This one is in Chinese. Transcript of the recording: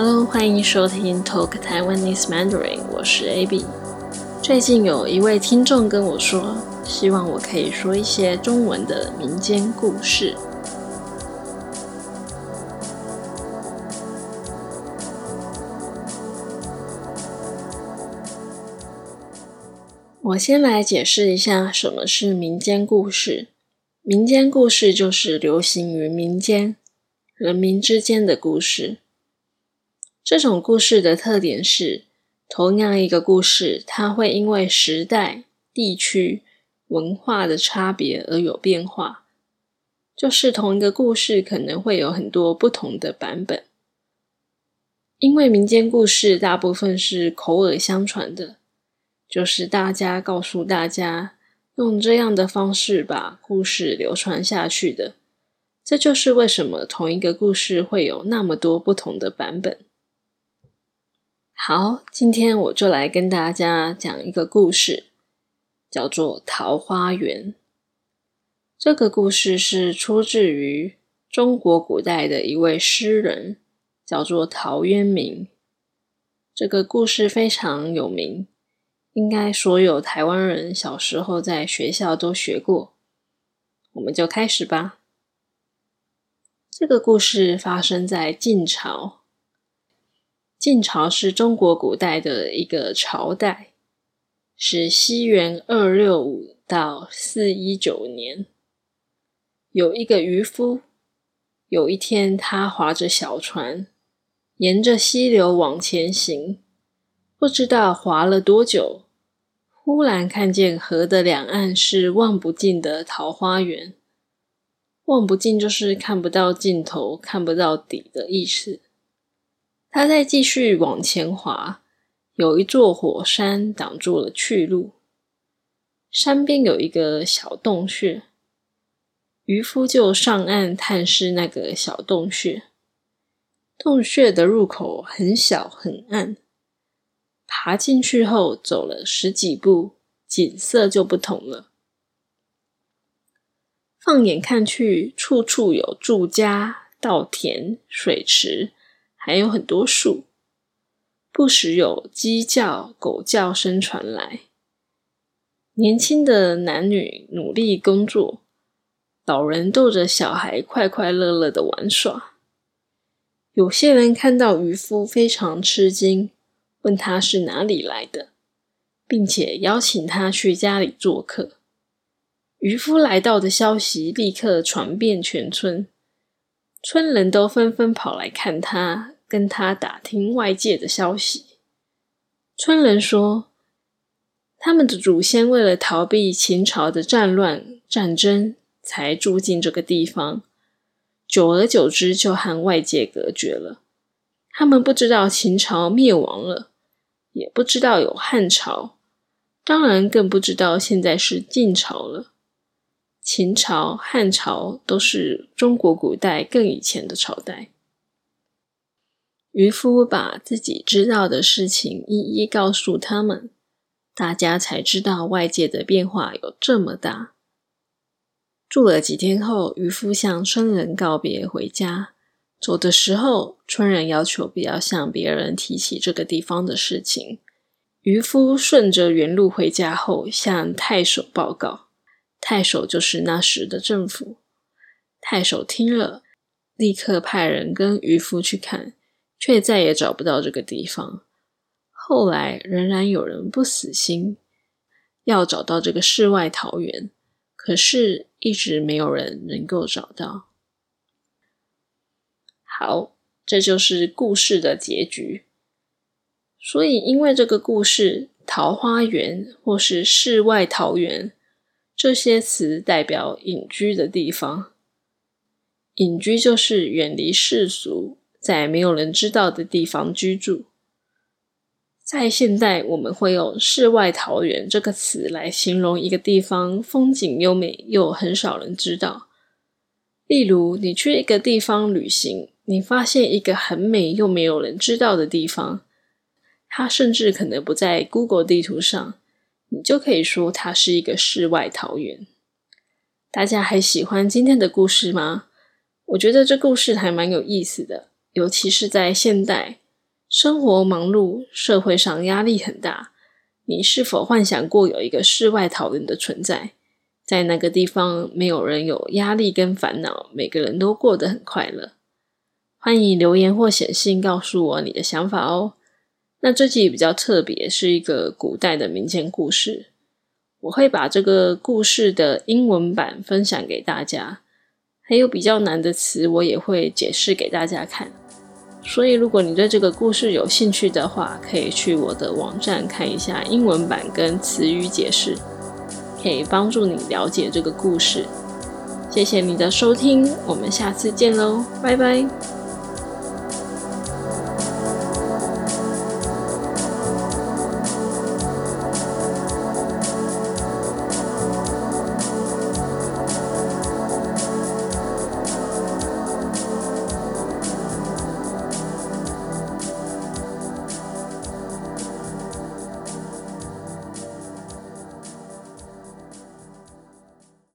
Hello，欢迎收听 Talk Taiwanese Mandarin，我是 AB。最近有一位听众跟我说，希望我可以说一些中文的民间故事。我先来解释一下什么是民间故事。民间故事就是流行于民间人民之间的故事。这种故事的特点是，同样一个故事，它会因为时代、地区、文化的差别而有变化。就是同一个故事，可能会有很多不同的版本。因为民间故事大部分是口耳相传的。就是大家告诉大家，用这样的方式把故事流传下去的。这就是为什么同一个故事会有那么多不同的版本。好，今天我就来跟大家讲一个故事，叫做《桃花源》。这个故事是出自于中国古代的一位诗人，叫做陶渊明。这个故事非常有名。应该所有台湾人小时候在学校都学过，我们就开始吧。这个故事发生在晋朝。晋朝是中国古代的一个朝代，是西元二六五到四一九年。有一个渔夫，有一天他划着小船，沿着溪流往前行，不知道划了多久。忽然看见河的两岸是望不尽的桃花源，望不尽就是看不到尽头、看不到底的意思。他再继续往前滑，有一座火山挡住了去路，山边有一个小洞穴，渔夫就上岸探视那个小洞穴。洞穴的入口很小很暗。爬进去后，走了十几步，景色就不同了。放眼看去，处处有住家、稻田、水池，还有很多树。不时有鸡叫、狗叫声传来。年轻的男女努力工作，老人逗着小孩快快乐乐的玩耍。有些人看到渔夫，非常吃惊。问他是哪里来的，并且邀请他去家里做客。渔夫来到的消息立刻传遍全村，村人都纷纷跑来看他，跟他打听外界的消息。村人说，他们的祖先为了逃避秦朝的战乱战争，才住进这个地方，久而久之就和外界隔绝了。他们不知道秦朝灭亡了，也不知道有汉朝，当然更不知道现在是晋朝了。秦朝、汉朝都是中国古代更以前的朝代。渔夫把自己知道的事情一一告诉他们，大家才知道外界的变化有这么大。住了几天后，渔夫向村人告别，回家。走的时候，村人要求不要向别人提起这个地方的事情。渔夫顺着原路回家后，向太守报告。太守就是那时的政府。太守听了，立刻派人跟渔夫去看，却再也找不到这个地方。后来仍然有人不死心，要找到这个世外桃源，可是一直没有人能够找到。好，这就是故事的结局。所以，因为这个故事“桃花源”或是“世外桃源”这些词代表隐居的地方。隐居就是远离世俗，在没有人知道的地方居住。在现代，我们会用“世外桃源”这个词来形容一个地方风景优美又很少人知道。例如，你去一个地方旅行。你发现一个很美又没有人知道的地方，它甚至可能不在 Google 地图上，你就可以说它是一个世外桃源。大家还喜欢今天的故事吗？我觉得这故事还蛮有意思的，尤其是在现代，生活忙碌，社会上压力很大。你是否幻想过有一个世外桃源的存在？在那个地方，没有人有压力跟烦恼，每个人都过得很快乐。欢迎留言或写信告诉我你的想法哦。那这集比较特别，是一个古代的民间故事。我会把这个故事的英文版分享给大家，还有比较难的词，我也会解释给大家看。所以，如果你对这个故事有兴趣的话，可以去我的网站看一下英文版跟词语解释，可以帮助你了解这个故事。谢谢你的收听，我们下次见喽，拜拜。